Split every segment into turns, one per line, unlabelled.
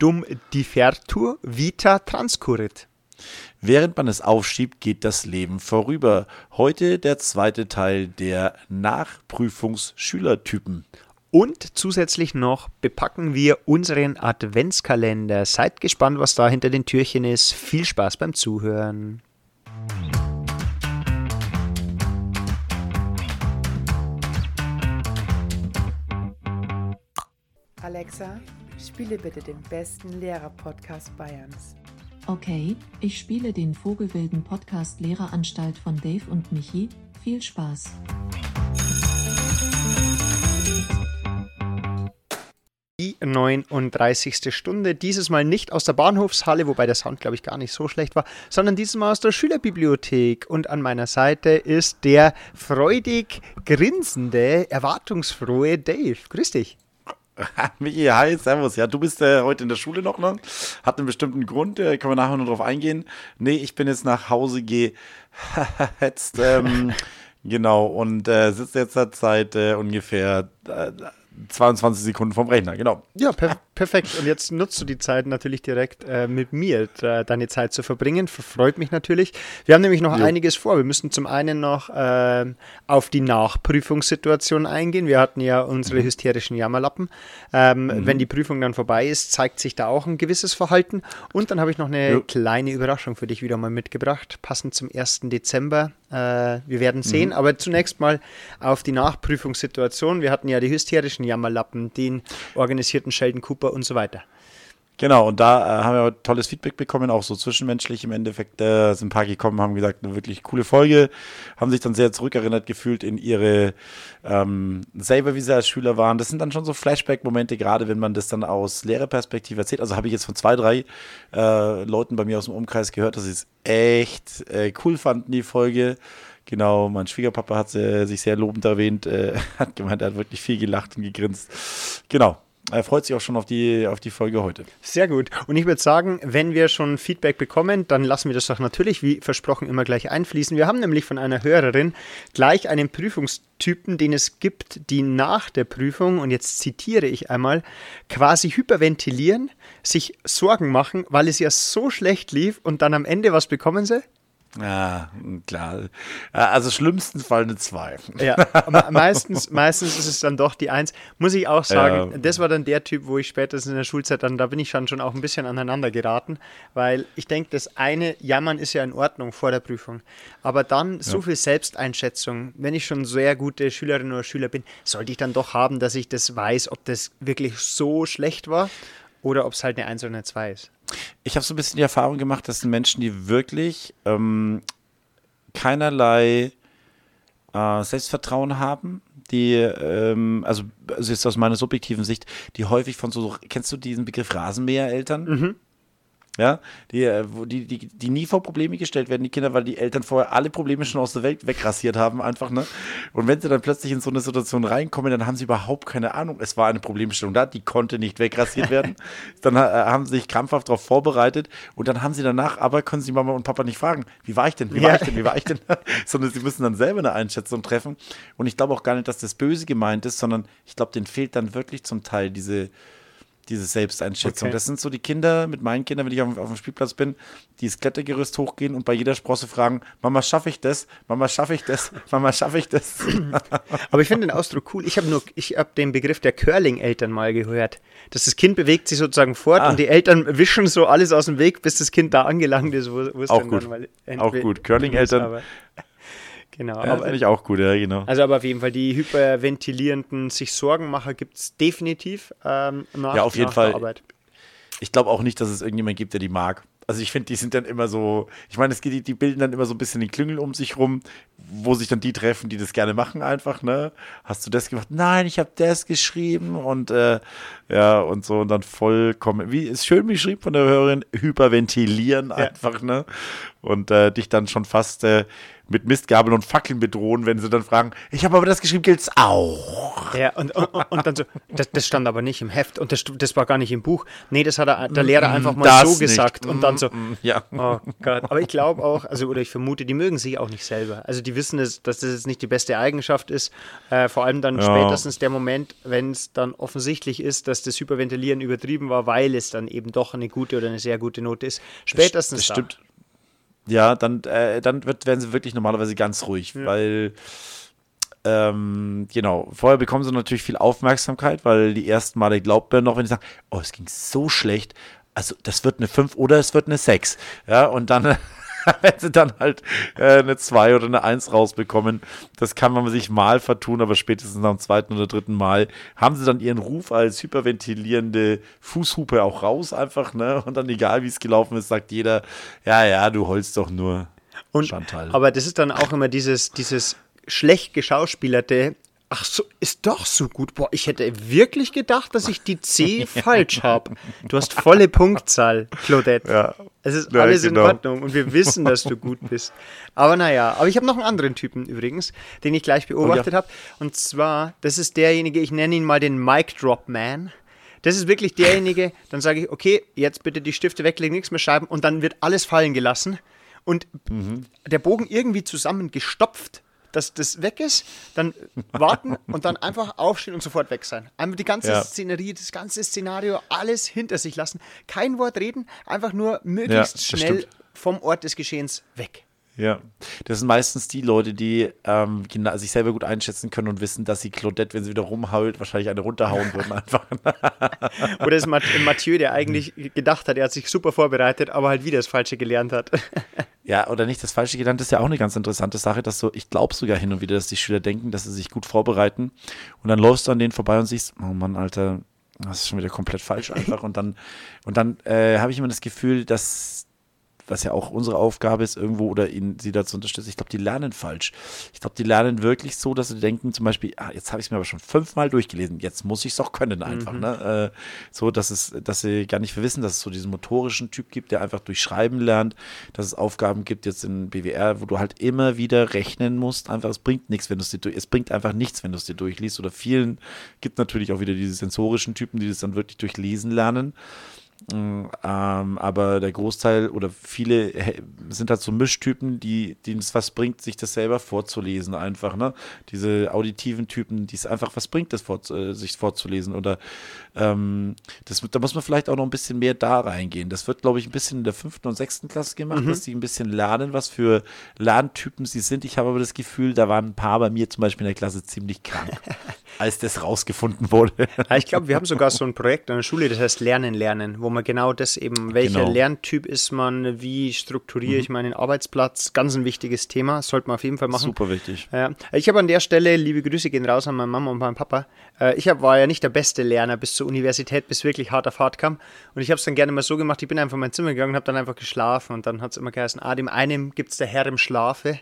dum differtur vita transcurrit.
Während man es aufschiebt, geht das Leben vorüber. Heute der zweite Teil der Nachprüfungsschülertypen.
Und zusätzlich noch bepacken wir unseren Adventskalender. Seid gespannt, was da hinter den Türchen ist. Viel Spaß beim Zuhören.
Alexa, spiele bitte den besten Lehrer-Podcast Bayerns.
Okay, ich spiele den Vogelwilden Podcast Lehreranstalt von Dave und Michi. Viel Spaß.
Die 39. Stunde, dieses Mal nicht aus der Bahnhofshalle, wobei der Sound, glaube ich, gar nicht so schlecht war, sondern dieses Mal aus der Schülerbibliothek. Und an meiner Seite ist der freudig grinsende, erwartungsfrohe Dave. Grüß dich.
Michi, hi, servus. Ja, du bist äh, heute in der Schule noch, ne? Hat einen bestimmten Grund, äh, können wir nachher noch drauf eingehen. Nee, ich bin jetzt nach Hause gehetzt, ähm, genau, und äh, sitze jetzt seit äh, ungefähr äh, 22 Sekunden vom Rechner, genau.
Ja, per perfekt. Und jetzt nutzt du die Zeit natürlich direkt äh, mit mir, äh, deine Zeit zu verbringen. Freut mich natürlich. Wir haben nämlich noch jo. einiges vor. Wir müssen zum einen noch äh, auf die Nachprüfungssituation eingehen. Wir hatten ja unsere mhm. hysterischen Jammerlappen. Ähm, mhm. Wenn die Prüfung dann vorbei ist, zeigt sich da auch ein gewisses Verhalten. Und dann habe ich noch eine jo. kleine Überraschung für dich wieder mal mitgebracht, passend zum 1. Dezember. Äh, wir werden sehen. Mhm. Aber zunächst mal auf die Nachprüfungssituation. Wir hatten ja die hysterischen Jammerlappen, den organisierten Sheldon Cooper und so weiter.
Genau, und da äh, haben wir tolles Feedback bekommen, auch so zwischenmenschlich im Endeffekt. Äh, sind ein paar gekommen, haben gesagt, eine wirklich coole Folge, haben sich dann sehr zurückerinnert gefühlt in ihre ähm, selber, wie sie als Schüler waren. Das sind dann schon so Flashback-Momente, gerade wenn man das dann aus Lehrerperspektive erzählt. Also habe ich jetzt von zwei, drei äh, Leuten bei mir aus dem Umkreis gehört, dass sie es echt äh, cool fanden, die Folge. Genau, mein Schwiegerpapa hat äh, sich sehr lobend erwähnt, äh, hat gemeint, er hat wirklich viel gelacht und gegrinst. Genau, er freut sich auch schon auf die, auf die Folge heute.
Sehr gut. Und ich würde sagen, wenn wir schon Feedback bekommen, dann lassen wir das doch natürlich, wie versprochen, immer gleich einfließen. Wir haben nämlich von einer Hörerin gleich einen Prüfungstypen, den es gibt, die nach der Prüfung, und jetzt zitiere ich einmal, quasi hyperventilieren, sich Sorgen machen, weil es ja so schlecht lief und dann am Ende, was bekommen sie?
Ja, klar. Also schlimmsten Fall eine 2.
Ja, meistens, meistens ist es dann doch die 1. Muss ich auch sagen, ja. das war dann der Typ, wo ich spätestens in der Schulzeit dann, da bin ich dann schon auch ein bisschen aneinander geraten, weil ich denke, das eine Jammern ist ja in Ordnung vor der Prüfung. Aber dann so ja. viel Selbsteinschätzung, wenn ich schon sehr gute Schülerin oder Schüler bin, sollte ich dann doch haben, dass ich das weiß, ob das wirklich so schlecht war oder ob es halt eine 1 oder eine 2 ist.
Ich habe so ein bisschen die Erfahrung gemacht, dass Menschen, die wirklich ähm, keinerlei äh, Selbstvertrauen haben, die, ähm, also, also jetzt aus meiner subjektiven Sicht, die häufig von so, kennst du diesen Begriff Rasenmähereltern? Mhm ja, die, äh, die, die, die nie vor Probleme gestellt werden, die Kinder, weil die Eltern vorher alle Probleme schon aus der Welt wegrasiert haben, einfach, ne? Und wenn sie dann plötzlich in so eine Situation reinkommen, dann haben sie überhaupt keine Ahnung. Es war eine Problemstellung da, die konnte nicht wegrasiert werden. dann äh, haben sie sich krampfhaft darauf vorbereitet und dann haben sie danach, aber können sie Mama und Papa nicht fragen, wie war ich denn, wie war ja. ich denn, wie war ich denn? sondern sie müssen dann selber eine Einschätzung treffen. Und ich glaube auch gar nicht, dass das böse gemeint ist, sondern ich glaube, denen fehlt dann wirklich zum Teil diese diese Selbsteinschätzung. Okay. Das sind so die Kinder, mit meinen Kindern, wenn ich auf, auf, dem Spielplatz bin, die das Klettergerüst hochgehen und bei jeder Sprosse fragen, Mama, schaffe ich das? Mama, schaffe ich das? Mama, schaffe ich das?
Aber ich finde den Ausdruck cool. Ich habe nur, ich habe den Begriff der Curling-Eltern mal gehört. Dass das Kind bewegt sich sozusagen fort ah. und die Eltern wischen so alles aus dem Weg, bis das Kind da angelangt ist, wo, wo es
Auch dann gut. mal Auch gut. Curling-Eltern
Genau.
Ja,
aber,
finde ich auch gut, ja, genau.
Also aber auf jeden Fall, die hyperventilierenden, sich Sorgenmacher gibt es definitiv ähm, nach,
ja, auf jeden Fall. Arbeit. Ich glaube auch nicht, dass es irgendjemand gibt, der die mag. Also ich finde, die sind dann immer so, ich meine, es geht, die, die bilden dann immer so ein bisschen den Klüngel um sich rum, wo sich dann die treffen, die das gerne machen einfach, ne? Hast du das gemacht? Nein, ich habe das geschrieben und äh, ja, und so und dann vollkommen, wie ist schön beschrieben von der Hörerin, hyperventilieren ja. einfach, ne? Und äh, dich dann schon fast äh, mit Mistgabeln und Fackeln bedrohen, wenn sie dann fragen, ich habe aber das geschrieben, gilt's auch.
Ja, und, und, und dann so, das, das stand aber nicht im Heft und das, das war gar nicht im Buch. Nee, das hat er, der Lehrer einfach mal
Das
so
nicht.
gesagt und dann so,
Ja.
oh Gott. Aber ich glaube auch, also oder ich vermute, die mögen sich auch nicht selber. Also die wissen, es, dass das jetzt nicht die beste Eigenschaft ist. Äh, vor allem dann
Ja.
spätestens der Moment, wenn es dann offensichtlich ist, dass das Hyperventilieren übertrieben war, weil es dann eben doch eine gute oder eine sehr gute Note ist. Spätestens
das
da.
stimmt. Ja, dann, äh, dann wird, werden sie wirklich normalerweise ganz ruhig, weil ähm, genau, vorher bekommen sie natürlich viel Aufmerksamkeit, weil die ersten Male glaubt man noch, wenn die sagen, oh, es ging so schlecht, also das wird eine 5 oder es wird eine 6. Ja, und dann, wenn sie dann halt äh, eine 2 oder eine 1 rausbekommen, das kann man sich mal vertun, aber spätestens dem zweiten oder dritten Mal haben sie dann ihren Ruf als hyperventilierende Fußhupe auch raus einfach, ne? Und dann egal wie es gelaufen ist, sagt jeder, ja, ja, du holst doch nur
Und,
Chantal.
aber das ist dann auch immer dieses, dieses schlecht geschauspielerte. Ach so, ist doch so gut. Boah, ich hätte wirklich gedacht, dass ich die C falsch habe. Du hast volle Punktzahl, Claudette.
Ja.
Es ist
Ja,
alles
genau.
in Ordnung und wir wissen, dass du gut bist. Aber naja, aber ich habe noch einen anderen Typen übrigens, den ich gleich beobachtet habe. Und zwar, das ist derjenige, ich nenne ihn mal den Mic Drop Man. Das ist wirklich derjenige, dann sage ich, okay, jetzt bitte die Stifte weglegen, nichts mehr schreiben und dann wird alles fallen gelassen und der Bogen irgendwie zusammengestopft, dass das weg ist, dann warten und dann einfach aufstehen und sofort weg sein. Einmal die ganze
Ja.
Szenerie, das ganze Szenario, alles hinter sich lassen. Kein Wort reden, einfach nur
Ja,
möglichst
das
schnell
stimmt.
vom Ort des Geschehens weg.
Ja, das sind meistens die Leute, die ähm, sich selber gut einschätzen können und wissen, dass sie Claudette, wenn sie wieder rumhault, wahrscheinlich eine runterhauen würden einfach.
Oder ist Mat- Mathieu, der eigentlich gedacht hat, er hat sich super vorbereitet, aber halt wieder das Falsche gelernt hat.
Ja, oder nicht das Falsche gelernt, ist ja auch eine ganz interessante Sache, dass so, ich glaube sogar hin und wieder, dass die Schüler denken, dass sie sich gut vorbereiten. Und dann läufst du an denen vorbei und siehst, oh Mann, Alter, das ist schon wieder komplett falsch einfach. Und dann, und dann äh, habe ich immer das Gefühl, dass was ja auch unsere Aufgabe ist, irgendwo oder ihnen sie dazu unterstützen. Ich glaube, die lernen falsch. Ich glaube, die lernen wirklich so, dass sie denken, zum Beispiel, ah, jetzt habe ich es mir aber schon fünfmal durchgelesen, jetzt muss ich es auch können einfach. Ne? Äh, so, dass es, dass sie gar nicht wissen, dass es so diesen motorischen Typ gibt, der einfach durch Schreiben lernt, dass es Aufgaben gibt jetzt in BWR, wo du halt immer wieder rechnen musst. Einfach, es bringt nichts, wenn du es dir es bringt einfach nichts, wenn du es dir durchliest. Oder vielen gibt natürlich auch wieder diese sensorischen Typen, die das dann wirklich durch Lesen lernen. Ähm, aber der Großteil oder viele hä- sind halt so Mischtypen, die, denen es was bringt, sich das selber vorzulesen einfach, ne? Diese auditiven Typen, die es einfach was bringt, das vor, äh, sich vorzulesen oder ähm, das, da muss man vielleicht auch noch ein bisschen mehr da reingehen. Das wird, glaube ich, ein bisschen in der fünften und sechsten Klasse gemacht, dass die ein bisschen lernen, was für Lerntypen sie sind. Ich habe aber das Gefühl, da waren ein paar bei mir zum Beispiel in der Klasse ziemlich krank, als das rausgefunden wurde.
Ich glaube, wir haben sogar so ein Projekt an der Schule, das heißt Lernen, Lernen, wo man genau das eben, welcher
Genau.
Lerntyp ist man, wie strukturiere ich meinen Arbeitsplatz, ganz ein wichtiges Thema, sollte man auf jeden Fall machen.
Super wichtig.
Ja, ich habe an der Stelle, liebe Grüße gehen raus an meine Mama und meinen Papa. Äh, Ich hab, war ja nicht der beste Lerner bis zur Universität, bis wirklich hart auf hart kam. Und ich habe es dann gerne mal so gemacht, ich bin einfach in mein Zimmer gegangen und habe dann einfach geschlafen. Und dann hat es immer geheißen, ah, dem einen gibt es der Herr im Schlafe.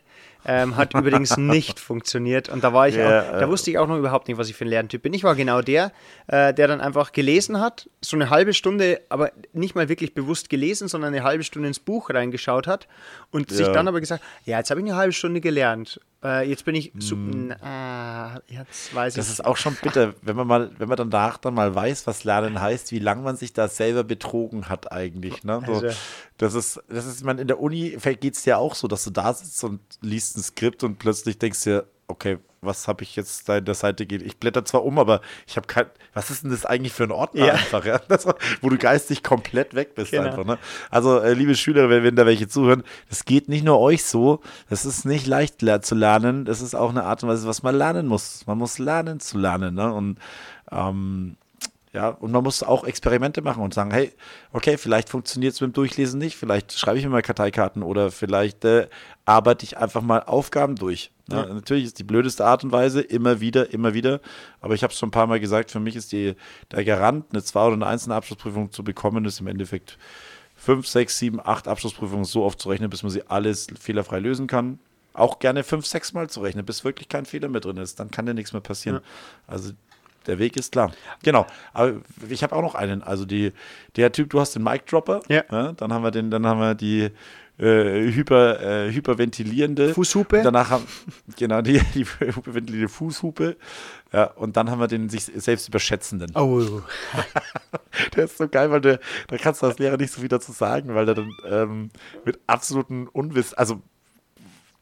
Ähm, hat übrigens nicht funktioniert. Und da war ich
Ja,
auch, da wusste ich auch noch überhaupt nicht, was ich für ein Lerntyp bin. Ich war genau der, äh, der dann einfach gelesen hat, so eine halbe Stunde, aber nicht mal wirklich bewusst gelesen, sondern eine halbe Stunde ins Buch reingeschaut hat und sich
Ja.
dann aber gesagt, ja, jetzt habe ich eine halbe Stunde gelernt. Äh, jetzt bin ich
Hm.
ah, jetzt weiß
Das
ich.
ist auch schon bitter, wenn man mal, wenn man danach dann mal weiß, was Lernen heißt, wie lange man sich da selber betrogen hat eigentlich. Ne? So,
Also-
das ist, das ist, man in der Uni geht es dir auch so, dass du da sitzt und liest ein Skript und plötzlich denkst dir, okay, was habe ich jetzt da in der Seite geht? Ich blätter zwar um, aber ich habe kein, was ist denn das eigentlich für ein Ordner
Ja.
einfach, ja? Das, wo du geistig komplett weg bist
Genau.
einfach. Ne? Also, äh, liebe Schüler, wenn, wenn da welche zuhören, das geht nicht nur euch so, das ist nicht leicht zu lernen, das ist auch eine Art und Weise, was man lernen muss. Man muss lernen zu lernen. Ne? Und ähm, ja, und man muss auch Experimente machen und sagen, hey, okay, vielleicht funktioniert es mit dem Durchlesen nicht, vielleicht schreibe ich mir mal Karteikarten oder vielleicht äh, arbeite ich einfach mal Aufgaben durch. Ne? Natürlich ist die blödeste Art und Weise immer wieder, immer wieder, aber ich habe es schon ein paar Mal gesagt, für mich ist die, der Garant, eine zwei oder eine einzelne Abschlussprüfung zu bekommen, ist im Endeffekt fünf, sechs, sieben, acht Abschlussprüfungen so oft zu rechnen, bis man sie alles fehlerfrei lösen kann. Auch gerne fünf, sechs Mal zu rechnen, bis wirklich kein Fehler mehr drin ist. Dann kann ja nichts mehr passieren. Also der Weg ist klar. Genau. Aber ich habe auch noch einen. Also die, der Typ, du hast den Mic Dropper.
Ja.
Dann haben wir den, dann haben wir die, äh, hyper, äh, hyperventilierende.
Fußhupe?
Und danach haben, genau, die, die hyperventilierende Fußhupe. Ja, und dann haben wir den sich selbst überschätzenden.
Oh.
Der ist so geil, weil der, da kannst du als Lehrer nicht so viel dazu sagen, weil er dann ähm, mit absoluten Unwissen, also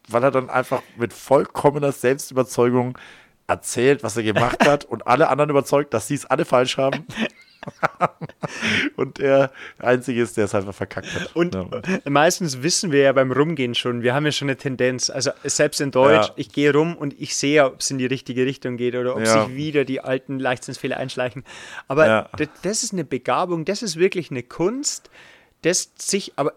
weil er dann einfach mit vollkommener Selbstüberzeugung erzählt, was er gemacht hat und alle anderen überzeugt, dass sie es alle falsch haben. und er der Einzige ist, der es einfach verkackt hat.
Und
ja.
meistens wissen wir ja beim Rumgehen schon, wir haben ja schon eine Tendenz. Also selbst in Deutsch,
Ja.
ich gehe rum und ich sehe, ob es in die richtige Richtung geht oder ob
Ja.
sich wieder die alten Leichtsinnsfehler einschleichen. Aber das ist eine Begabung, das ist wirklich eine Kunst, das sich aber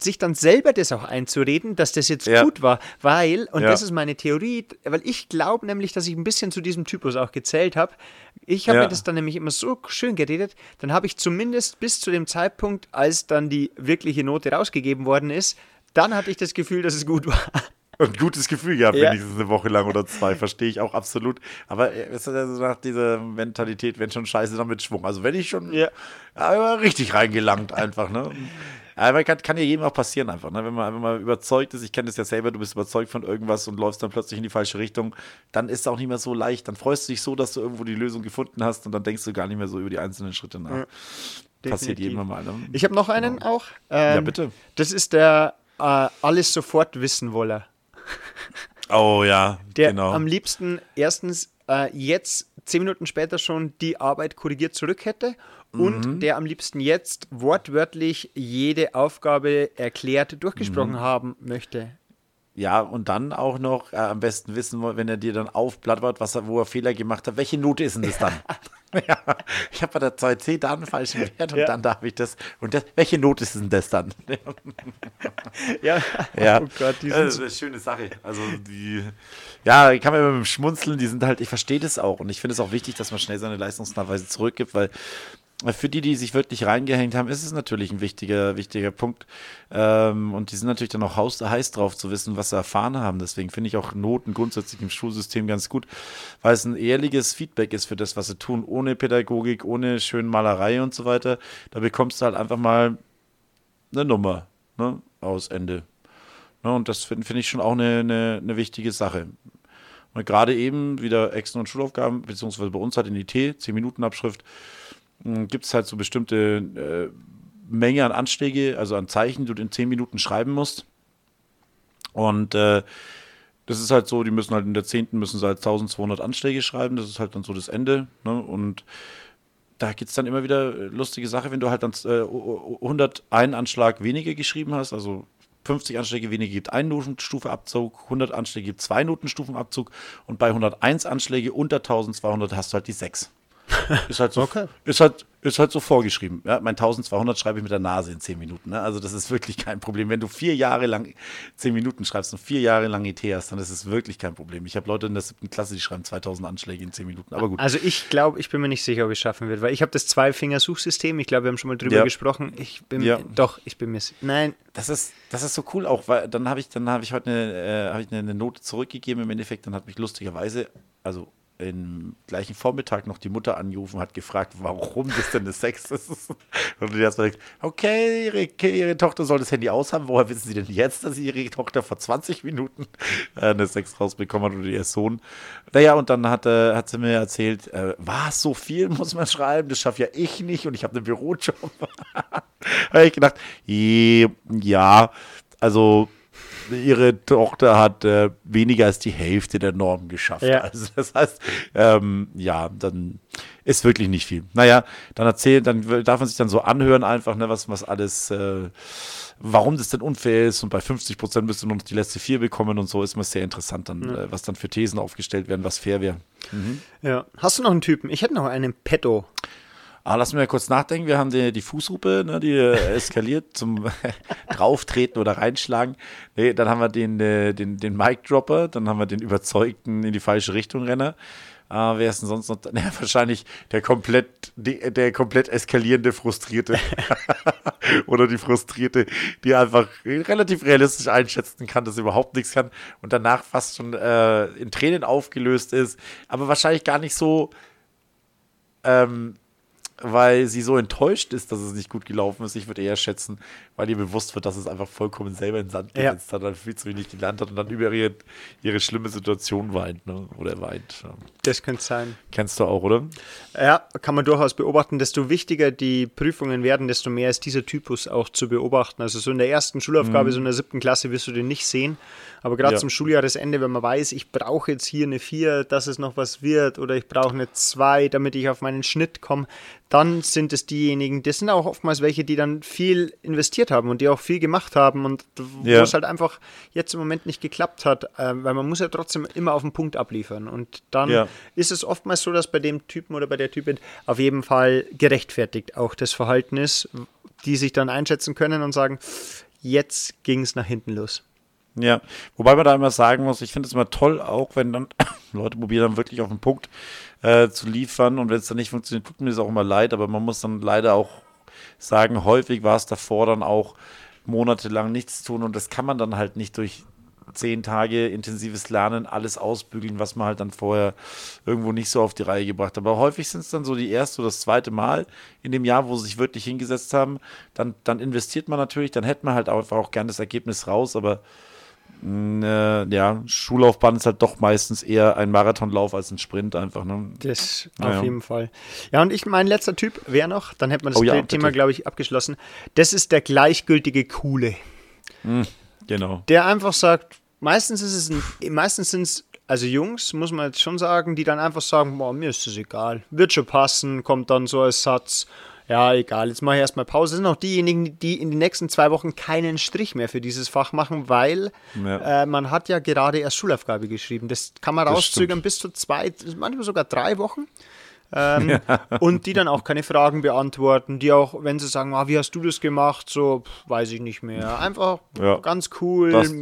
sich dann selber das auch einzureden, dass das jetzt
Ja.
gut war, weil, und
Ja.
das ist meine Theorie, weil ich glaube nämlich, dass ich ein bisschen zu diesem Typus auch gezählt habe. Ich habe
Ja.
mir das dann nämlich immer so schön geredet, dann habe ich zumindest bis zu dem Zeitpunkt, als dann die wirkliche Note rausgegeben worden ist, dann hatte ich das Gefühl, dass es gut war.
ein gutes Gefühl gehabt,
Ja.
wenigstens eine Woche lang oder zwei, verstehe ich auch absolut. Aber äh, es ist also nach dieser Mentalität, wenn schon scheiße, dann mit Schwung. Also wenn ich schon
Ja.
aber richtig reingelangt einfach, ne? Aber kann, kann ja jedem auch passieren einfach, ne? Wenn man einfach mal überzeugt ist, ich kenne das ja selber, du bist überzeugt von irgendwas und läufst dann plötzlich in die falsche Richtung, dann ist es auch nicht mehr so leicht. Dann freust du dich so, dass du irgendwo die Lösung gefunden hast und dann denkst du gar nicht mehr so über die einzelnen Schritte nach. Passiert
definitiv.
jedem mal, ne?
Ich habe noch einen auch. Ähm,
Ja, bitte.
Das ist der äh, alles sofort wissen woller.
Oh ja,
Der
genau.
am liebsten erstens äh, jetzt zehn Minuten später schon die Arbeit korrigiert zurück hätte und
Mhm.
der am liebsten jetzt wortwörtlich jede Aufgabe erklärt durchgesprochen
Mhm.
haben möchte.
Ja, und dann auch noch äh, am besten wissen, wenn er dir dann aufblattert, was er, wo er Fehler gemacht hat, welche Note ist denn das dann? ja, ich habe bei der 2C da einen falschen Wert und
Ja.
dann darf ich das. Und das, welche Note ist denn das dann?
Ja,
ja,
oh Gott, die
das
sind
ist
so
eine schöne Sache. Also die, ja, kann man immer mit dem Schmunzeln, die sind halt, ich verstehe das auch und ich finde es auch wichtig, dass man schnell seine Leistungsnachweise zurückgibt, weil für die, die sich wirklich reingehängt haben, ist es natürlich ein wichtiger, wichtiger Punkt. Ähm, und die sind natürlich dann auch heiß drauf zu wissen, was sie erfahren haben. Deswegen finde ich auch Noten grundsätzlich im Schulsystem ganz gut, weil es ein ehrliches Feedback ist für das, was sie tun, ohne Pädagogik, ohne schöne Malerei und so weiter. Da bekommst du halt einfach mal eine Nummer ne, aus Ende. Ne, und das finde find ich schon auch eine, eine, eine wichtige Sache. Und gerade eben wieder Exen- und Schulaufgaben, beziehungsweise bei uns halt in IT, 10-Minuten-Abschrift, gibt es halt so bestimmte äh, Menge an Anschläge, also an Zeichen, die du in 10 Minuten schreiben musst. Und äh, das ist halt so, die müssen halt in der 10. müssen sie halt 1200 Anschläge schreiben, das ist halt dann so das Ende. Ne? Und da gibt es dann immer wieder äh, lustige Sache, wenn du halt dann äh, 101 Anschlag weniger geschrieben hast, also 50 Anschläge weniger gibt ein Notenstufeabzug, 100 Anschläge gibt zwei Notenstufenabzug und bei 101 Anschläge unter 1200 hast du halt die 6. Ist halt so,
Okay.
ist halt, ist halt so vorgeschrieben. Ja, mein 1200 schreibe ich mit der Nase in 10 Minuten. Ne? Also das ist wirklich kein Problem. Wenn du vier Jahre lang 10 Minuten schreibst und vier Jahre lang IT hast, dann ist es wirklich kein Problem. Ich habe Leute in der siebten Klasse, die schreiben 2000 Anschläge in 10 Minuten. Aber gut.
Also ich glaube, ich bin mir nicht sicher, ob ich es schaffen wird, weil ich habe das Zwei-Finger-Suchsystem, ich glaube, wir haben schon mal drüber
Ja.
gesprochen. Ich bin
Ja.
doch, ich bin mir Nein,
Das ist, das ist so cool auch, weil dann habe ich, dann habe ich heute eine, äh, ich eine, eine Note zurückgegeben im Endeffekt, dann hat mich lustigerweise, also im gleichen Vormittag noch die Mutter angerufen, hat gefragt, warum das denn eine 6 ist. Und die erstmal denkt, okay, ihre, ihre Tochter soll das Handy aushaben, woher wissen Sie denn jetzt, dass ihre Tochter vor 20 Minuten äh, eine 6 rausbekommen hat oder ihr Sohn? Naja, und dann hat, äh, hat sie mir erzählt, äh, was, so viel muss man schreiben, das schaffe ja ich nicht und ich habe einen Bürojob. habe ich gedacht, ja, also ihre Tochter hat äh, weniger als die Hälfte der Norm geschafft.
Ja.
Also das heißt, ähm, ja, dann ist wirklich nicht viel. Naja, dann erzählen, dann darf man sich dann so anhören einfach, ne, was, was alles, äh, warum das denn unfair ist und bei 50 Prozent müsste nur noch die letzte vier bekommen und so ist mal sehr interessant dann, äh, was dann für Thesen aufgestellt werden, was fair wäre.
ja. Hast du noch einen Typen? Ich hätte noch einen Petto.
Ah, lass mir kurz nachdenken. Wir haben die, die Fußhupe, ne, die äh, eskaliert zum Drauftreten oder reinschlagen. Nee, dann haben wir den, äh, den, den Mic-Dropper, dann haben wir den überzeugten in die falsche Richtung Renner. Ah, wer ist denn sonst noch? Ja, wahrscheinlich der komplett, die, der komplett eskalierende Frustrierte. oder die Frustrierte, die einfach relativ realistisch einschätzen kann, dass sie überhaupt nichts kann und danach fast schon äh, in Tränen aufgelöst ist, aber wahrscheinlich gar nicht so ähm, weil sie so enttäuscht ist, dass es nicht gut gelaufen ist. Ich würde eher schätzen, weil ihr bewusst wird, dass es einfach vollkommen selber in den Sand
Ja.
gesetzt hat, dann viel zu wenig gelernt hat und dann über ihre, ihre schlimme Situation weint, ne? Oder weint. Ja.
Das könnte sein.
Kennst du auch, oder?
Ja, kann man durchaus beobachten. Desto wichtiger die Prüfungen werden, desto mehr ist dieser Typus auch zu beobachten. Also so in der ersten Schulaufgabe, so in der siebten Klasse wirst du den nicht sehen. Aber gerade
Ja.
zum Schuljahresende, wenn man weiß, ich brauche jetzt hier eine 4, dass es noch was wird, oder ich brauche eine 2, damit ich auf meinen Schnitt komme, dann sind es diejenigen, das sind auch oftmals welche, die dann viel investiert haben und die auch viel gemacht haben und wo
Ja.
es halt einfach jetzt im Moment nicht geklappt hat, äh, weil man muss ja trotzdem immer auf den Punkt abliefern und dann
Ja.
ist es oftmals so, dass bei dem Typen oder bei der Typin auf jeden Fall gerechtfertigt auch das Verhalten ist, die sich dann einschätzen können und sagen, jetzt ging es nach hinten los.
Ja, wobei man da immer sagen muss, ich finde es immer toll, auch wenn dann Leute probieren, dann wirklich auf den Punkt äh, zu liefern und wenn es dann nicht funktioniert, tut mir das auch immer leid, aber man muss dann leider auch sagen, häufig war es davor dann auch monatelang nichts tun und das kann man dann halt nicht durch zehn Tage intensives Lernen alles ausbügeln, was man halt dann vorher irgendwo nicht so auf die Reihe gebracht hat. Aber häufig sind es dann so die erste oder das zweite Mal in dem Jahr, wo sie sich wirklich hingesetzt haben. Dann, dann investiert man natürlich, dann hätte man halt einfach auch gern das Ergebnis raus, aber äh, ja, Schullaufbahn ist halt doch meistens eher ein Marathonlauf als ein Sprint einfach. Ne?
Das
Ja,
auf jeden Fall. Ja, und ich, mein letzter Typ wäre noch, dann hätte man das
Oh ja,
Thema, glaube ich, abgeschlossen. Das ist der gleichgültige Coole.
Genau.
der einfach sagt, meistens ist es ein, meistens sind es also Jungs, muss man jetzt schon sagen, die dann einfach sagen, boah, mir ist es egal, wird schon passen, kommt dann so als Satz, ja, egal, jetzt mache ich erstmal Pause. Das sind auch diejenigen, die in den nächsten zwei Wochen keinen Strich mehr für dieses Fach machen, weil
Ja.
äh, man hat ja gerade erst Schulaufgabe geschrieben. Das kann man
Das
rauszögern bis zu zwei, manchmal sogar drei Wochen. Ähm, Und die dann auch keine Fragen beantworten, die auch, wenn sie sagen, ah, wie hast du das gemacht, so, pff, weiß ich nicht mehr. Einfach
Ja.
ganz cool,
Das-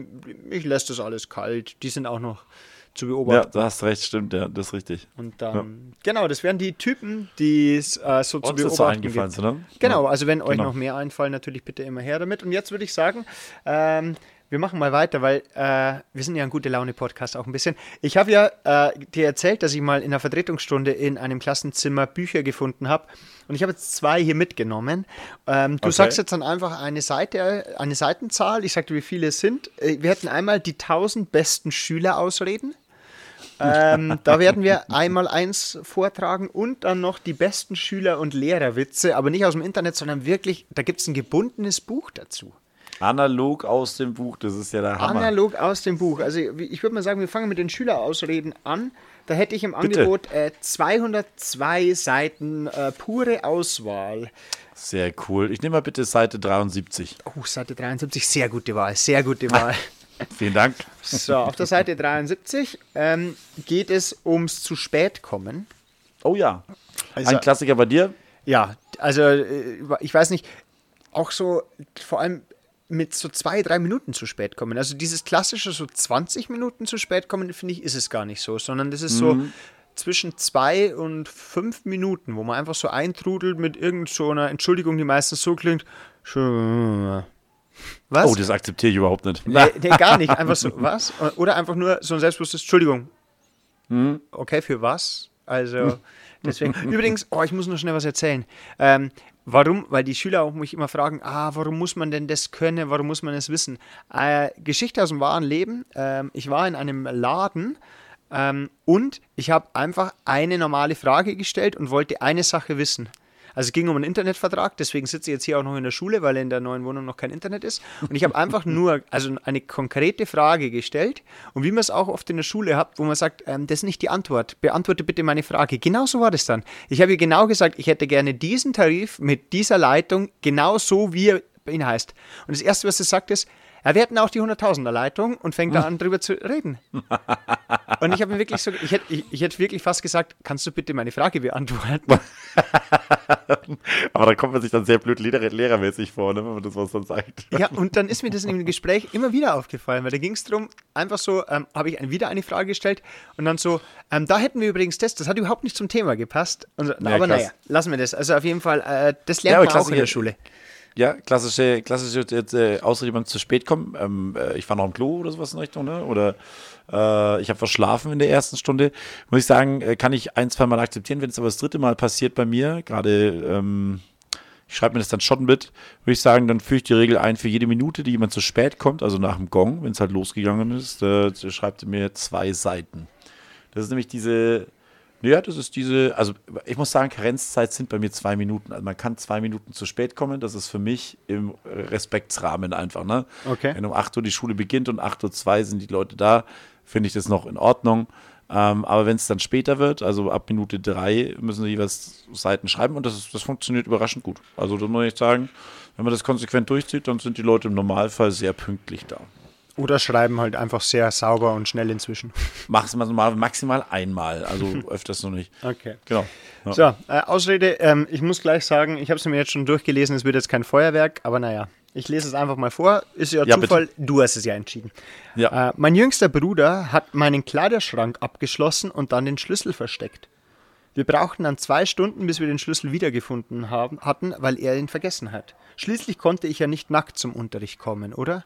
ich lässt das alles kalt. Die sind auch noch zu
Ja,
beobachten.
du hast recht, stimmt, ja, das ist richtig.
Und dann, genau, das wären die Typen, die es äh, so zu
Uns so
beobachten
eingefallen,
gibt.
so, ne?
Genau,
Ja.
also wenn euch
Genau.
noch mehr einfallen, natürlich bitte immer her damit. Und jetzt würde ich sagen, ähm, wir machen mal weiter, weil äh, wir sind ja ein gute Laune-Podcast auch ein bisschen. Ich habe ja äh, dir erzählt, dass ich mal in einer Vertretungsstunde in einem Klassenzimmer Bücher gefunden habe. Und ich habe jetzt zwei hier mitgenommen. Ähm, du
Okay.
sagst jetzt dann einfach eine Seite, eine Seitenzahl. Ich sagte, wie viele es sind. Äh, Wir hätten einmal die 1000 besten Schülerausreden. Ähm, da werden wir einmal eins vortragen und dann noch die besten Schüler- und Lehrerwitze, aber nicht aus dem Internet, sondern wirklich, da gibt es ein gebundenes Buch dazu.
Analog aus dem Buch, das ist ja der Hammer.
Analog aus dem Buch. Also ich würde mal sagen, wir fangen mit den Schülerausreden an. Da hätte ich im
Bitte.
Angebot äh, 202 Seiten äh, pure Auswahl.
Sehr cool. Ich nehme mal bitte Seite 73.
Oh, Seite 73, sehr gute Wahl, sehr gute Wahl.
Vielen Dank.
So, auf der Seite 73 ähm, geht es ums zu spät kommen.
Oh ja.
Also-
Ein Klassiker bei dir?
Ja, also äh, ich weiß nicht, auch so vor allem mit so zwei, drei Minuten zu spät kommen. Also dieses klassische so 20 Minuten zu spät kommen, finde ich, ist es gar nicht so, sondern das ist so zwischen zwei und fünf Minuten, wo man einfach so eintrudelt mit irgend so einer Entschuldigung, die meistens so klingt. Was?
Oh, das akzeptiere ich überhaupt nicht.
Nee, nee, gar nicht. Einfach so, was? Oder einfach nur so ein selbstbewusstes Entschuldigung. Okay, für was? Also, deswegen. Übrigens, oh, ich muss noch schnell was erzählen. Ähm, warum? Weil die Schüler auch mich immer fragen, ah, warum muss man denn das können? Warum muss man es wissen? Äh, Geschichte aus dem wahren Leben. Ähm, ich war in einem Laden ähm, und ich habe einfach eine normale Frage gestellt und wollte eine Sache wissen. Also es ging um einen Internetvertrag, deswegen sitze ich jetzt hier auch noch in der Schule, weil in der neuen Wohnung noch kein Internet ist. Und ich habe einfach nur also eine konkrete Frage gestellt. Und wie man es auch oft in der Schule hat, wo man sagt, ähm, das ist nicht die Antwort, beantworte bitte meine Frage. Genau so war das dann. Ich habe ihr genau gesagt, ich hätte gerne diesen Tarif mit dieser Leitung, genau so wie er bei Ihnen heißt. Und das Erste, was sie sagt, ist, ja, wir hätten auch die 100.000er Leitung und fängt da an, drüber zu reden. Und ich habe mir wirklich so, ich hätte, ich, ich hätte wirklich fast gesagt, kannst du bitte meine Frage beantworten?
Aber da kommt man sich dann sehr blöd lehrer lehrermäßig vor, ne, wenn man das was dann sagt.
Ja, und dann ist mir das in dem Gespräch immer wieder aufgefallen, weil da ging es darum, einfach so, ähm, habe ich wieder eine Frage gestellt und dann so, ähm, da hätten wir übrigens das, das hat überhaupt nicht zum Thema gepasst. Und, na,
Ja,
aber
krass.
naja, lassen wir das. Also auf jeden Fall, äh, das
Ja,
lernt
aber
man auch in der Schule.
Ja, klassische, klassische äh, Ausrede, man zu spät kommt. Ähm, äh, ich war noch im Klo oder sowas in Richtung, ne? Oder äh, ich habe verschlafen in der ersten Stunde. Muss ich sagen, äh, kann ich ein, zwei Mal akzeptieren. Wenn es aber das dritte Mal passiert bei mir, gerade ähm, ich schreibe mir das dann schon mit, würde ich sagen, dann führe ich die Regel ein, für jede Minute, die jemand zu spät kommt, also nach dem Gong, wenn es halt losgegangen ist, äh, schreibt mir zwei Seiten. Das ist nämlich diese, ja, das ist diese, also ich muss sagen, Karenzzeit sind bei mir zwei Minuten. Also man kann zwei Minuten zu spät kommen, das ist für mich im Respektsrahmen einfach, ne?
Okay.
Wenn um 8 Uhr die Schule beginnt und 8.02 Uhr sind die Leute da, finde ich das noch in Ordnung. Ähm, aber wenn es dann später wird, also ab Minute drei, müssen sie jeweils Seiten schreiben und das, ist, das funktioniert überraschend gut. Also da muss ich sagen, wenn man das konsequent durchzieht, dann sind die Leute im Normalfall sehr pünktlich da.
Oder schreiben halt einfach sehr sauber und schnell inzwischen.
Mach es mal maximal einmal, also öfters noch nicht.
Okay.
Genau. Ja.
So, äh, Ausrede, ähm, ich muss gleich sagen, ich habe es mir jetzt schon durchgelesen, es wird jetzt kein Feuerwerk, aber naja, ich lese es einfach mal vor. Ist ja,
Ja,
Zufall, du hast es ja entschieden.
Ja.
Äh, mein jüngster Bruder hat meinen Kleiderschrank abgeschlossen und dann den Schlüssel versteckt. Wir brauchten dann zwei Stunden, bis wir den Schlüssel wiedergefunden haben, hatten, weil er ihn vergessen hat. Schließlich konnte ich ja nicht nackt zum Unterricht kommen, oder?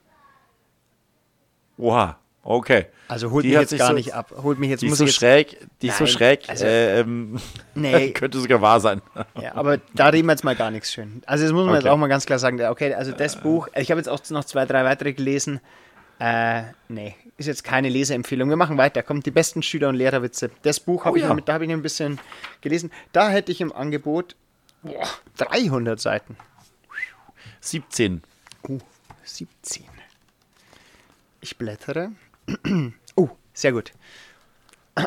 Oha, okay.
Also holt
Die
mich jetzt gar
so-
nicht ab. Holt mich jetzt,
Die ist so
jetzt,
schräg, die ist so
Nein,
schräg,
also-
äh, ähm,
Nee.
könnte sogar wahr sein.
Ja, aber da reden wir jetzt mal gar nichts schön. Also das muss man jetzt
Okay.
auch mal ganz klar sagen. Okay, also das Buch, ich habe jetzt auch noch zwei, drei weitere gelesen. Äh, nee, ist jetzt keine Leseempfehlung. Wir machen weiter. Kommt die besten Schüler- und Lehrerwitze. Das Buch habe
Oh
ich,
ja.
noch- da habe ich ein bisschen gelesen. Da hätte ich im Angebot boah, 300 Seiten.
17.
Oh, 17. Ich blättere. Oh, sehr gut.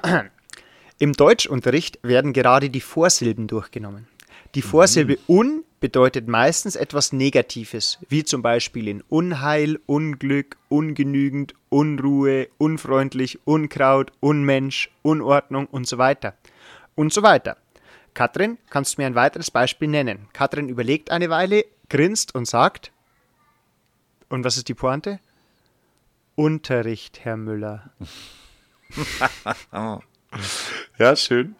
Im Deutschunterricht werden gerade die Vorsilben durchgenommen. Die Vorsilbe un bedeutet meistens etwas Negatives, wie zum Beispiel in Unheil, Unglück, ungenügend, Unruhe, unfreundlich, Unkraut, Unmensch, Unordnung und so weiter. Und so weiter. Katrin, kannst du mir ein weiteres Beispiel nennen? Katrin überlegt eine Weile, grinst und sagt, und was ist die Pointe? Unterricht, Herr Müller.
Ja, schön.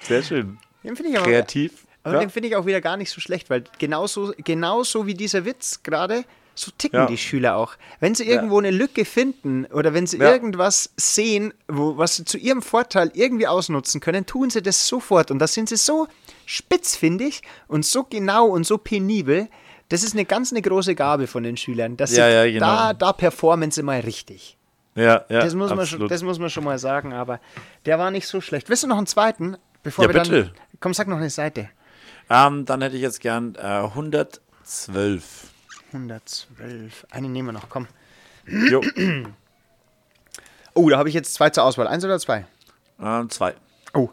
Sehr schön.
Den finde ich aber,
Kreativ.
aber
ja.
den finde ich auch wieder gar nicht so schlecht, weil genauso, genauso wie dieser Witz gerade, so ticken
Ja.
die Schüler auch. Wenn sie irgendwo eine Lücke finden oder wenn sie
Ja.
irgendwas sehen, wo, was sie zu ihrem Vorteil irgendwie ausnutzen können, tun sie das sofort. Und da sind sie so spitz, finde ich, und so genau und so penibel. Das ist eine ganz eine große Gabe von den Schülern. Dass
Ja, ja, genau.
da, da performen sie mal richtig.
ja, ja,
Das muss, man schon,
absolut.
das muss man schon mal sagen, aber der war nicht so schlecht. Willst du noch einen zweiten? Bevor
Ja,
wir dann,
bitte.
Komm, sag noch eine Seite.
ähm, dann hätte ich jetzt gern äh, 112.
112. Eine nehmen wir noch, komm.
Jo,
Oh, da habe ich jetzt zwei zur Auswahl. Eins oder zwei?
ähm, zwei.
Oh,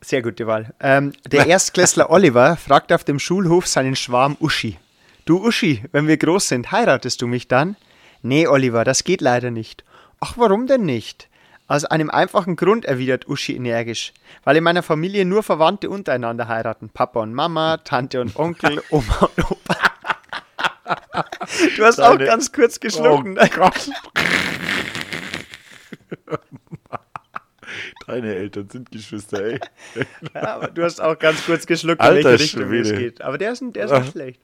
sehr gute Wahl. Ähm, der Erstklässler Oliver fragt auf dem Schulhof seinen Schwarm Uschi. Du Uschi, wenn wir groß sind, heiratest du mich dann? Nee, Oliver, das geht leider nicht. Ach, warum denn nicht? Aus einem einfachen Grund, erwidert Uschi energisch. Weil in meiner Familie nur Verwandte untereinander heiraten. Papa und Mama, Tante und Onkel, Oma und Opa. Du hast auch
Deine-
ganz kurz geschluckt.
Oh Gott. Deine Eltern sind Geschwister, ey.
Ja, aber du hast auch ganz kurz geschluckt, in
Alter
welche Richtung es
Schwede.
geht. Aber der ist, der ist nicht schlecht.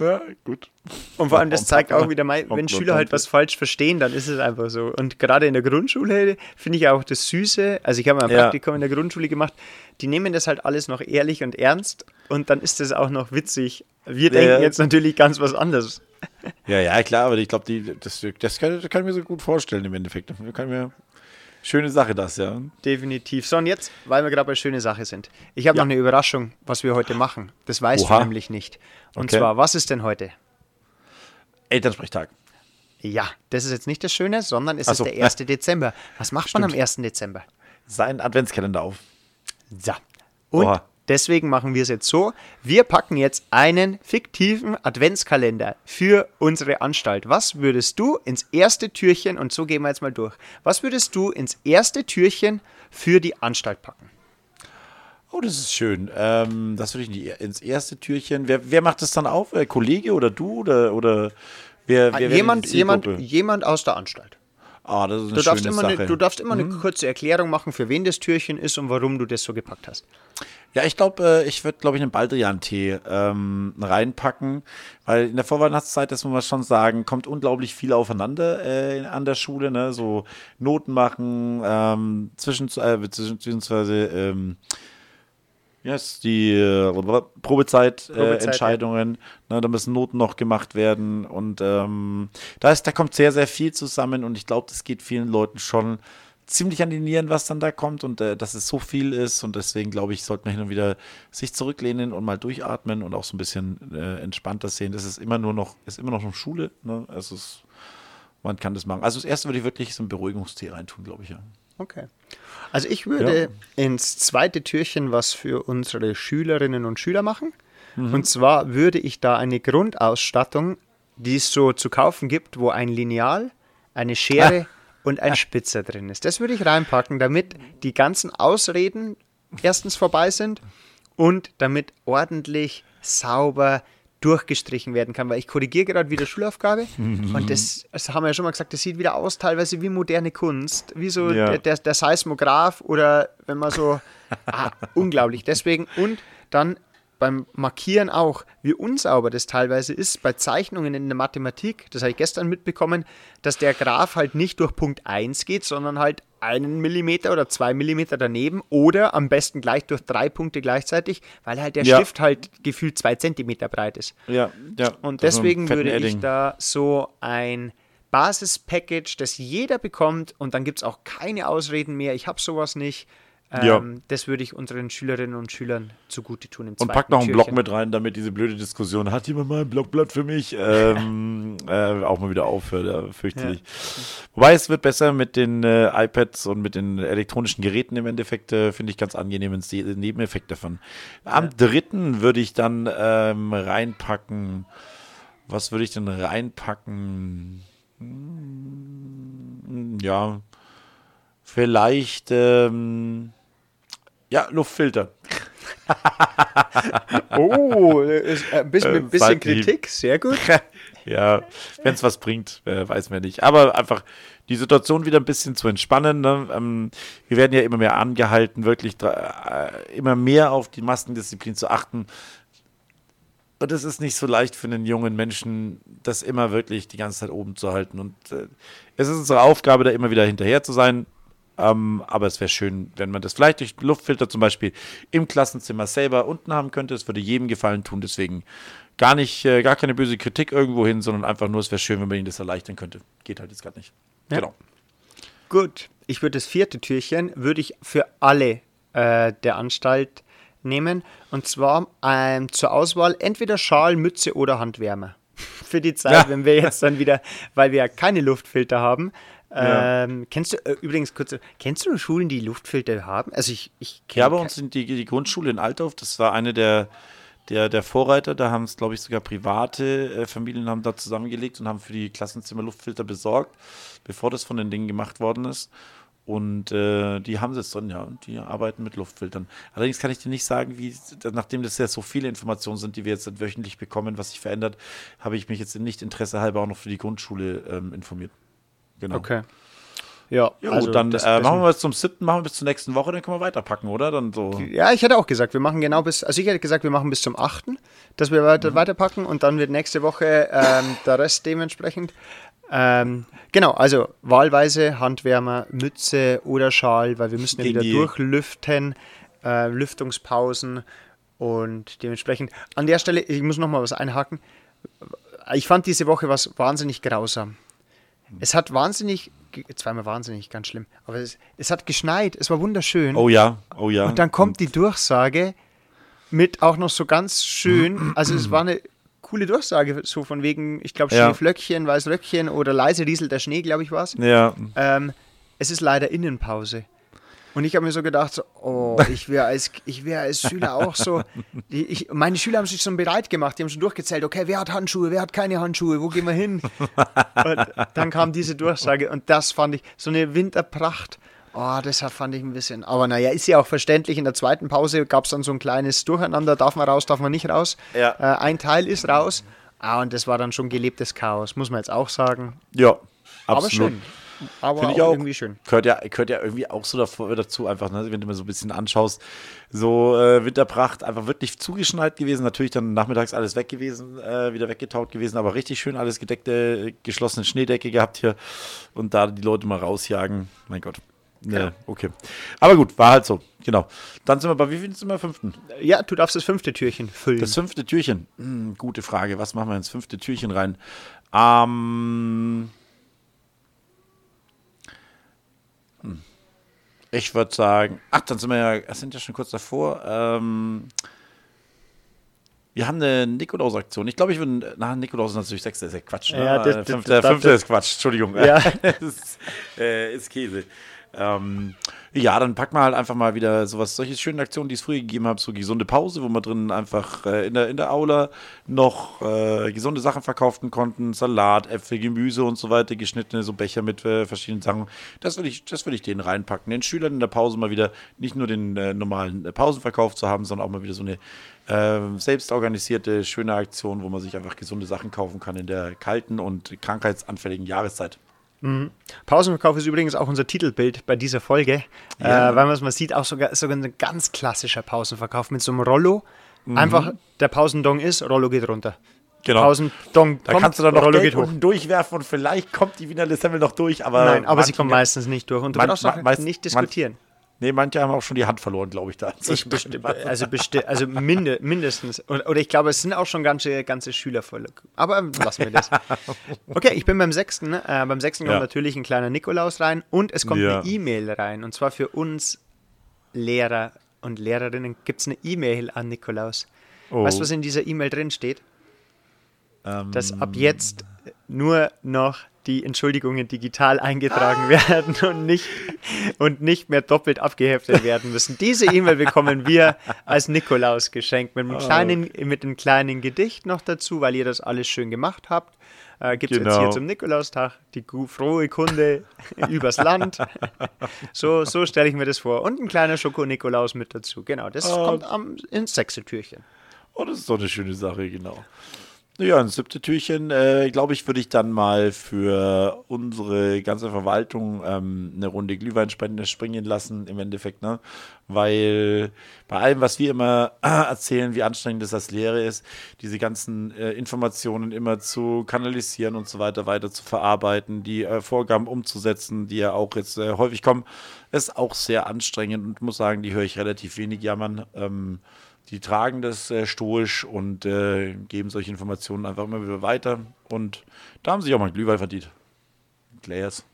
Ja, gut.
Und vor allem, das zeigt auch wieder, mal, wenn Schüler halt was falsch verstehen, dann ist es einfach so. Und gerade in der Grundschule finde ich auch das Süße, also ich habe mal ein
Ja.
Praktikum in der Grundschule gemacht, die nehmen das halt alles noch ehrlich und ernst und dann ist das auch noch witzig. Wir denken
ja.
jetzt natürlich ganz was anderes.
Ja, ja, klar, aber ich glaube, das, das, kann, das kann ich mir so gut vorstellen im Endeffekt. Das kann ich mir, schöne Sache das, ja.
Definitiv. So, und jetzt, weil wir gerade bei schöne Sache sind. Ich habe
Ja.
noch eine Überraschung, was wir heute machen. Das weißt
Oha.
du nämlich nicht. Und
Okay.
zwar, was ist denn heute?
Elternsprechtag.
Ja, das ist jetzt nicht das Schöne, sondern es
Ach
ist
so.
der 1. Dezember. Was macht man am 1. Dezember?
Sein Adventskalender auf.
So. Und
Oha.
Deswegen machen wir es jetzt so. Wir packen jetzt einen fiktiven Adventskalender für unsere Anstalt. Was würdest du ins erste Türchen, und so gehen wir jetzt mal durch, was würdest du ins erste Türchen für die Anstalt packen?
Oh, das ist schön. Ähm, das würde ich die, ins erste Türchen. Wer, wer macht das dann auf? Äh, Kollege oder du oder, oder wer, wer
jemand, jemand, jemand aus der Anstalt.
Ah, das ist eine
Du darfst, immer
Sache.
eine, du darfst immer eine kurze Erklärung machen, für wen das Türchen ist und warum du das so gepackt hast.
Ja, ich glaube, äh, ich würde, glaube ich, einen Baldrian-Tee ähm, reinpacken, weil in der Vorweihnachtszeit, das muss man schon sagen, kommt unglaublich viel aufeinander äh, an der Schule, ne? So Noten machen, ähm, zwischen, äh, beziehungsweise ähm, yes, die äh, Probezeit-Entscheidungen, äh, ne, da müssen Noten noch gemacht werden und ähm, da, ist, da kommt sehr, sehr viel zusammen und ich glaube, das geht vielen Leuten schon ziemlich an die Nieren, was dann da kommt und äh, dass es so viel ist und deswegen glaube ich, sollte man hin und wieder sich zurücklehnen und mal durchatmen und auch so ein bisschen äh, entspannter sehen. Das ist immer nur noch, ist immer noch eine Schule, ne? Es ist, man kann das machen. Also das erste würde ich wirklich so ein Beruhigungstee reintun, glaube ich, ja.
Okay. Also ich würde ja. ins zweite Türchen was für unsere Schülerinnen und Schüler machen. Mhm. Und zwar würde ich da eine Grundausstattung, die es so zu kaufen gibt, wo ein Lineal, eine Schere und ein Spitzer drin ist. Das würde ich reinpacken, damit die ganzen Ausreden erstens vorbei sind und damit ordentlich sauber durchgestrichen werden kann, weil ich korrigiere gerade wieder Schulaufgabe und das, das haben wir ja schon mal gesagt, das sieht wieder aus teilweise wie moderne Kunst, wie so ja. der, der, der Seismograph oder wenn man so, ah, unglaublich. Deswegen und dann beim Markieren auch, wie unsauber das teilweise ist bei Zeichnungen in der Mathematik. Das habe ich gestern mitbekommen, dass der Graph halt nicht durch Punkt 1 geht, sondern halt einen Millimeter oder zwei Millimeter daneben oder am besten gleich durch drei Punkte gleichzeitig, weil halt der ja. Stift halt gefühlt zwei Zentimeter breit ist.
Ja, ja.
Und deswegen würde ich da so ein Basis-Package, das jeder bekommt und dann gibt es auch keine Ausreden mehr, ich habe sowas nicht ähm, ja. Das würde ich unseren Schülerinnen und Schülern zugute tun. Im
und pack noch einen Blog mit rein, damit diese blöde Diskussion, hat jemand mal ein Blogblatt für mich, ähm, äh, auch mal wieder aufhört, ja, fürchterlich. Ja. Wobei es wird besser mit den äh, iPads und mit den elektronischen Geräten im Endeffekt, äh, finde ich ganz angenehm, ein Nebeneffekt davon. Am dritten würde ich dann ähm, reinpacken, was würde ich denn reinpacken? Hm, ja, vielleicht ähm, ja, Luftfilter.
oh, ist ein bisschen, ein bisschen Kritik, sehr gut.
ja, wenn es was bringt, äh, weiß man nicht. Aber einfach die Situation wieder ein bisschen zu entspannen. Ne? Ähm, wir werden ja immer mehr angehalten, wirklich äh, immer mehr auf die Maskendisziplin zu achten. Und es ist nicht so leicht für einen jungen Menschen, das immer wirklich die ganze Zeit oben zu halten. Und äh, es ist unsere Aufgabe, da immer wieder hinterher zu sein. Ähm, aber es wäre schön, wenn man das vielleicht durch Luftfilter zum Beispiel im Klassenzimmer selber unten haben könnte. Es würde jedem gefallen tun. Deswegen gar nicht, äh, gar keine böse Kritik irgendwo hin, sondern einfach nur, es wäre schön, wenn man ihnen das erleichtern könnte. Geht halt jetzt gerade nicht.
Ja. Genau. Gut, ich würde das vierte Türchen würde ich für alle äh, der Anstalt nehmen. Und zwar ähm, zur Auswahl entweder Schal, Mütze oder Handwärmer. Für die Zeit, ja. wenn wir jetzt dann wieder, weil wir ja keine Luftfilter haben, ja. Ähm, kennst du äh, übrigens kurz, kennst du Schulen, die Luftfilter haben? Also ich, ich
Ja, bei uns sind die, die Grundschule in Altdorf, das war eine der, der, der Vorreiter, da haben es, glaube ich, sogar private äh, Familien haben da zusammengelegt und haben für die Klassenzimmer Luftfilter besorgt, bevor das von den Dingen gemacht worden ist. Und äh, die haben es drin, ja, und die arbeiten mit Luftfiltern. Allerdings kann ich dir nicht sagen, wie, nachdem das ja so viele Informationen sind, die wir jetzt wöchentlich bekommen, was sich verändert, habe ich mich jetzt nicht Interesse halber auch noch für die Grundschule ähm, informiert.
Genau. Okay.
Ja, ja also dann das, äh, machen wir es zum siebten, machen wir bis zur nächsten Woche, dann können wir weiterpacken, oder? Dann so.
Ja, ich hätte auch gesagt, wir machen genau bis, also ich hätte gesagt, wir machen bis zum achten, dass wir weiter, mhm. weiterpacken und dann wird nächste Woche ähm, der Rest dementsprechend. Ähm, genau, also wahlweise Handwärmer, Mütze oder Schal, weil wir müssen ja wieder durchlüften, äh, Lüftungspausen und dementsprechend. An der Stelle, ich muss noch mal was einhaken. Ich fand diese Woche was wahnsinnig grausam. Es hat wahnsinnig, zweimal wahnsinnig, ganz schlimm, aber es, es hat geschneit, es war wunderschön.
Oh ja, oh ja.
Und dann kommt die Durchsage mit auch noch so ganz schön, also es war eine coole Durchsage, so von wegen, ich glaube, Schneeflöckchen, ja. Weißröckchen oder leise rieselt der Schnee, glaube ich, war es.
Ja.
Ähm, es ist leider Innenpause. Und ich habe mir so gedacht, so, oh, ich wäre als, wär als Schüler auch so. Die, ich, meine Schüler haben sich schon bereit gemacht, die haben schon durchgezählt, okay, wer hat Handschuhe, wer hat keine Handschuhe, wo gehen wir hin? Und dann kam diese Durchsage und das fand ich so eine Winterpracht. Oh, deshalb fand ich ein bisschen. Aber naja, ist ja auch verständlich. In der zweiten Pause gab es dann so ein kleines Durcheinander. Darf man raus, darf man nicht raus.
Ja.
Äh, ein Teil ist raus. Ah, und das war dann schon gelebtes Chaos, muss man jetzt auch sagen.
Ja, absolut. Aber schön.
Aber
ich
auch,
auch.
irgendwie schön.
Gehört ja, gehört ja irgendwie auch so dazu, einfach, ne, wenn du mal so ein bisschen anschaust. So äh, Winterpracht, einfach wirklich zugeschneit gewesen. Natürlich dann nachmittags alles weg gewesen, äh, wieder weggetaut gewesen, aber richtig schön alles gedeckte, geschlossene Schneedecke gehabt hier. Und da die Leute mal rausjagen. Mein Gott. Ne, okay. Aber gut, war halt so. Genau. Dann sind wir bei wie viel sind wir? Fünften.
Ja, du darfst das fünfte Türchen füllen.
Das fünfte Türchen. Hm, gute Frage. Was machen wir ins fünfte Türchen rein? Ähm, hm. Ich würde sagen, ach, dann sind wir ja, das sind ja schon kurz davor. Ähm, wir haben eine Nikolaus-Aktion. Ich glaube, ich würde, na, Nikolaus ist natürlich sechste, ist ja Quatsch. Ne?
Ja, das-
Äh,
das-
fünfte ist Quatsch, Entschuldigung.
Ja.
das ist, äh, ist Käse. Ähm, ja, dann packen wir halt einfach mal wieder sowas, solche schönen Aktionen, die es früher gegeben hat, so gesunde Pause, wo wir drin einfach äh, in, der, in der Aula noch äh, gesunde Sachen verkaufen konnten, Salat, Äpfel, Gemüse und so weiter, geschnittene so Becher mit äh, verschiedenen Sachen. Das würde ich, das würde ich denen reinpacken. Den Schülern in der Pause mal wieder nicht nur den äh, normalen äh, Pausenverkauf zu haben, sondern auch mal wieder so eine äh, selbst organisierte, schöne Aktion, wo man sich einfach gesunde Sachen kaufen kann in der kalten und krankheitsanfälligen Jahreszeit.
Pausenverkauf ist übrigens auch unser Titelbild bei dieser Folge,
Ja.
äh, weil man es mal sieht, auch sogar, sogar ein ganz klassischer Pausenverkauf mit so einem Rollo. Einfach der Pausendong ist, Rollo geht runter.
Genau.
Pausendong
Da
kommt,
kannst du dann noch
Rollo
Geld
geht hoch.
durchwerfen und vielleicht kommt die Wiener Semmel noch durch, aber
Nein, aber sie kommen meistens nicht durch und du
Man-
darfst auch
man-
nicht
man-
diskutieren.
Nee, manche haben auch schon die Hand verloren, glaube ich, da.
Ich besti also, besti also minde mindestens. Oder, ich glaube, es sind auch schon ganze, ganze Schüler voll. Aber lassen wir das. Okay, ich bin beim sechsten. ne? Äh, beim sechsten kommt
Ja.
natürlich ein kleiner Nikolaus rein und es kommt
Ja.
eine E-Mail rein. Und zwar für uns Lehrer und Lehrerinnen gibt es eine E-Mail an Nikolaus.
Oh.
Weißt du, was in dieser E-Mail drin steht?
Ähm,
Dass ab jetzt nur noch die Entschuldigungen digital eingetragen werden und nicht, und nicht mehr doppelt abgeheftet werden müssen. Diese E-Mail bekommen wir als Nikolaus geschenkt mit einem kleinen, mit einem kleinen Gedicht noch dazu, weil ihr das alles schön gemacht habt. Äh, Gibt es jetzt
Genau.
hier zum Nikolaustag die frohe Kunde übers Land. So, so stelle ich mir das vor. Und ein kleiner Schoko-Nikolaus mit dazu. Genau, das
Oh.
kommt am, ins sechste Türchen.
Oh, das ist doch eine schöne Sache, genau. Ja, ein siebte Türchen, äh, glaube ich, würde ich dann mal für unsere ganze Verwaltung ähm, eine Runde Glühwein springen lassen, im Endeffekt, ne? Weil bei allem, was wir immer äh, erzählen, wie anstrengend das als Lehre ist, diese ganzen äh, Informationen immer zu kanalisieren und so weiter, weiter zu verarbeiten, die äh, Vorgaben umzusetzen, die ja auch jetzt äh, häufig kommen, ist auch sehr anstrengend und muss sagen, die höre ich relativ wenig jammern. Ähm, die tragen das äh, stoisch und äh, geben solche Informationen einfach immer wieder weiter. Und da haben sie sich auch mal Glühwein verdient. Gläs.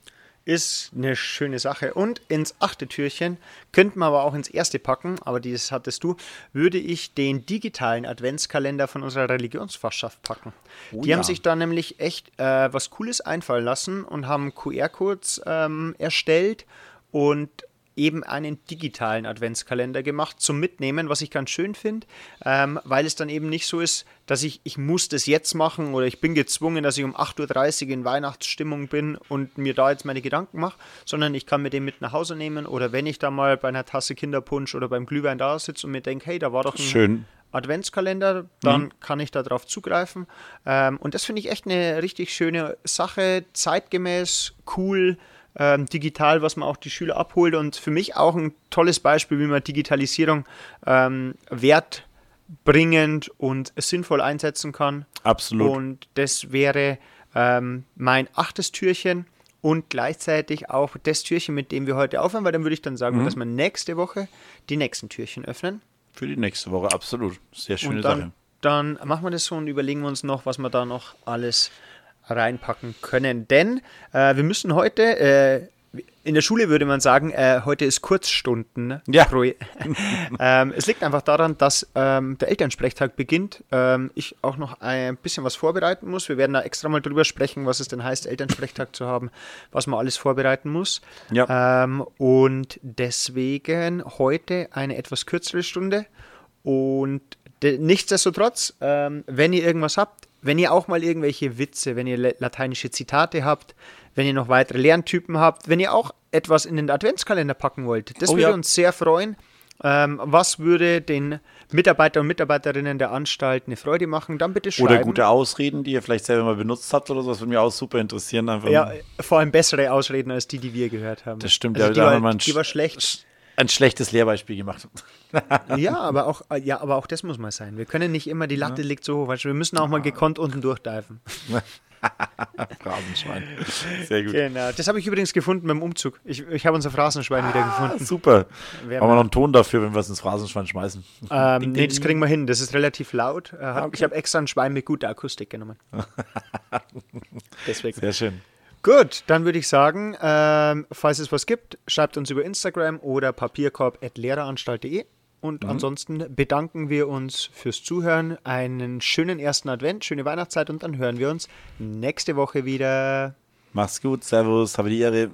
Ist eine schöne Sache. Und ins achte Türchen könnten wir aber auch ins erste packen, aber das hattest du, würde ich den digitalen Adventskalender von unserer Religionsfachschaft packen.
Oh
Die
ja.
haben sich da nämlich echt äh, was Cooles einfallen lassen und haben QR-Codes ähm, erstellt und eben einen digitalen Adventskalender gemacht zum Mitnehmen, was ich ganz schön finde, ähm, weil es dann eben nicht so ist, dass ich, ich muss das jetzt machen oder ich bin gezwungen, dass ich um 8.30 Uhr in Weihnachtsstimmung bin und mir da jetzt meine Gedanken mache, sondern ich kann mir den mit nach Hause nehmen oder wenn ich da mal bei einer Tasse Kinderpunsch oder beim Glühwein da sitze und mir denke, hey, da war doch ein
Schön.
Adventskalender, dann kann ich darauf zugreifen. Ähm, und das finde ich echt eine richtig schöne Sache, zeitgemäß, cool, ähm, digital, was man auch die Schüler abholt und für mich auch ein tolles Beispiel, wie man Digitalisierung ähm, wertbringend und sinnvoll einsetzen kann.
Absolut.
Und das wäre ähm, mein achtes Türchen und gleichzeitig auch das Türchen, mit dem wir heute aufhören, weil dann würde ich dann sagen, dass wir nächste Woche die nächsten Türchen öffnen.
Für die nächste Woche, absolut. Sehr schöne
Und dann,
Sache.
dann machen wir das so und überlegen wir uns noch, was wir da noch alles reinpacken können. Denn äh, wir müssen heute, äh, in der Schule würde man sagen, äh, heute ist Kurzstunden.
Ja.
Ähm, es liegt einfach daran, dass ähm, der Elternsprechtag beginnt. Ähm, ich auch noch ein bisschen was vorbereiten muss. Wir werden da extra mal drüber sprechen, was es denn heißt, Elternsprechtag zu haben, was man alles vorbereiten muss.
Ja.
Ähm, und deswegen heute eine etwas kürzere Stunde. Und de- nichtsdestotrotz, ähm, wenn ihr irgendwas habt, wenn ihr auch mal irgendwelche Witze, wenn ihr lateinische Zitate habt, wenn ihr noch weitere Lerntypen habt, wenn ihr auch etwas in den Adventskalender packen wollt, das
Oh
würde
ja.
uns sehr freuen. Ähm, was würde den Mitarbeiter und Mitarbeiterinnen der Anstalt eine Freude machen? Dann bitte schreiben.
Oder gute Ausreden, die ihr vielleicht selber mal benutzt habt oder so. Das würde mich auch super interessieren. Einfach
Ja, vor allem bessere Ausreden als die, die wir gehört haben.
Das stimmt,
Also
ja,
die, war, die war
sch-
schlecht.
Ein schlechtes Lehrbeispiel gemacht.
Ja, aber auch, ja, aber auch das muss mal sein. Wir können nicht immer, die Latte liegt so hoch, wir müssen auch mal gekonnt unten durchdeifen.
Phrasenschwein. Sehr gut.
Genau. Das habe ich übrigens gefunden beim Umzug. Ich, ich habe unser Phrasenschwein wieder
Ah,
gefunden.
super.
Wer
Haben wir noch einen Ton dafür, wenn wir es ins Phrasenschwein schmeißen?
Ähm, nee, das kriegen wir hin. Das ist relativ laut. Äh, hab- Ich habe extra ein Schwein mit guter Akustik genommen. Deswegen.
Sehr schön.
Gut, dann würde ich sagen, ähm, falls es was gibt, schreibt uns über Instagram oder papierkorb.lehreranstalt.de. Und ansonsten bedanken wir uns fürs Zuhören. Einen schönen ersten Advent, schöne Weihnachtszeit und dann hören wir uns nächste Woche wieder.
Mach's gut. Servus. Habe die Ehre.